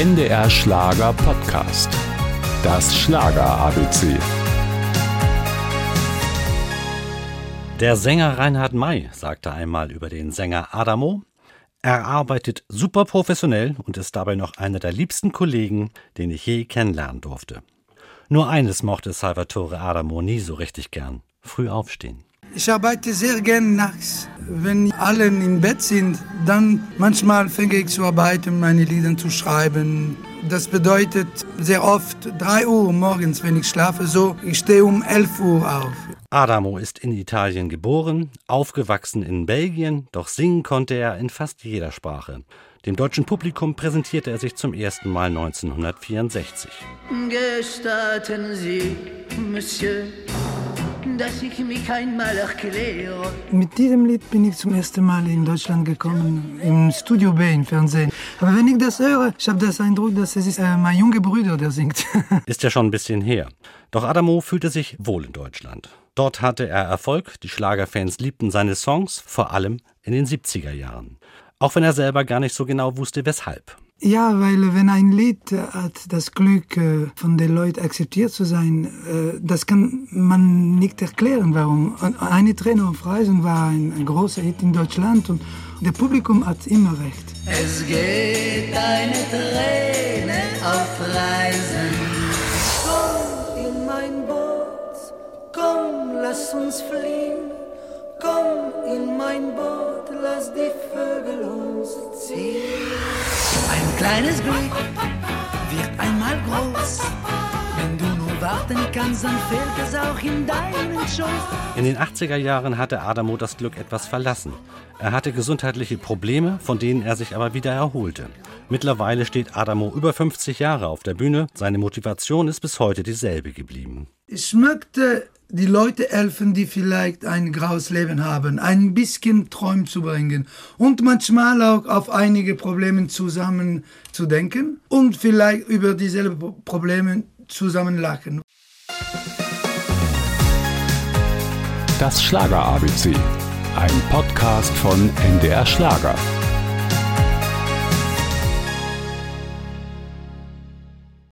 NDR Schlager Podcast. Das Schlager ABC. Der Sänger Reinhard May sagte einmal über den Sänger Adamo, er arbeitet super professionell und ist dabei noch einer der liebsten Kollegen, den ich je kennenlernen durfte. Nur eines mochte Salvatore Adamo nie so richtig gern: früh aufstehen. Ich arbeite sehr gern nachts. Wenn alle im Bett sind, dann manchmal fange ich zu arbeiten, meine Lieder zu schreiben. Das bedeutet sehr oft 3 Uhr morgens, wenn ich schlafe, so ich stehe um 11 Uhr auf. Adamo ist in Italien geboren, aufgewachsen in Belgien, doch singen konnte er in fast jeder Sprache. Dem deutschen Publikum präsentierte er sich zum ersten Mal 1964. Gestatten Sie, Monsieur, dass ich mich einmal erkläre. Mit diesem Lied bin ich zum ersten Mal in Deutschland gekommen, im Studio B im Fernsehen. Aber wenn ich das höre, ich habe das Eindruck, dass es ist äh, mein junger Bruder, der singt. Ist ja schon ein bisschen her. Doch Adamo fühlte sich wohl in Deutschland. Dort hatte er Erfolg, die Schlagerfans liebten seine Songs, vor allem in den 70er Jahren. Auch wenn er selber gar nicht so genau wusste, weshalb. Ja, weil wenn ein Lied hat das Glück, äh, von den Leuten akzeptiert zu sein, äh, das kann man nicht erklären, warum. Eine Träne auf Reisen war ein großer Hit in Deutschland und der Publikum hat immer recht. Es geht eine Träne auf Reisen. Komm in mein Boot, komm, lass uns fliehen. Komm in mein Boot, lass die Vögel uns ziehen. Ein kleines Glück wird einmal groß. Wenn du nur warten kannst, dann fehlt es auch in deinen Schoß. In den 80er Jahren hatte Adamo das Glück etwas verlassen. Er hatte gesundheitliche Probleme, von denen er sich aber wieder erholte. Mittlerweile steht Adamo über 50 Jahre auf der Bühne. Seine Motivation ist bis heute dieselbe geblieben. Ich möchte die Leute helfen, die vielleicht ein graues Leben haben, ein bisschen Träumen zu bringen und manchmal auch auf einige Probleme zusammen zu denken und vielleicht über dieselben Probleme zusammen lachen. Das Schlager ABC. Ein Podcast von NDR Schlager.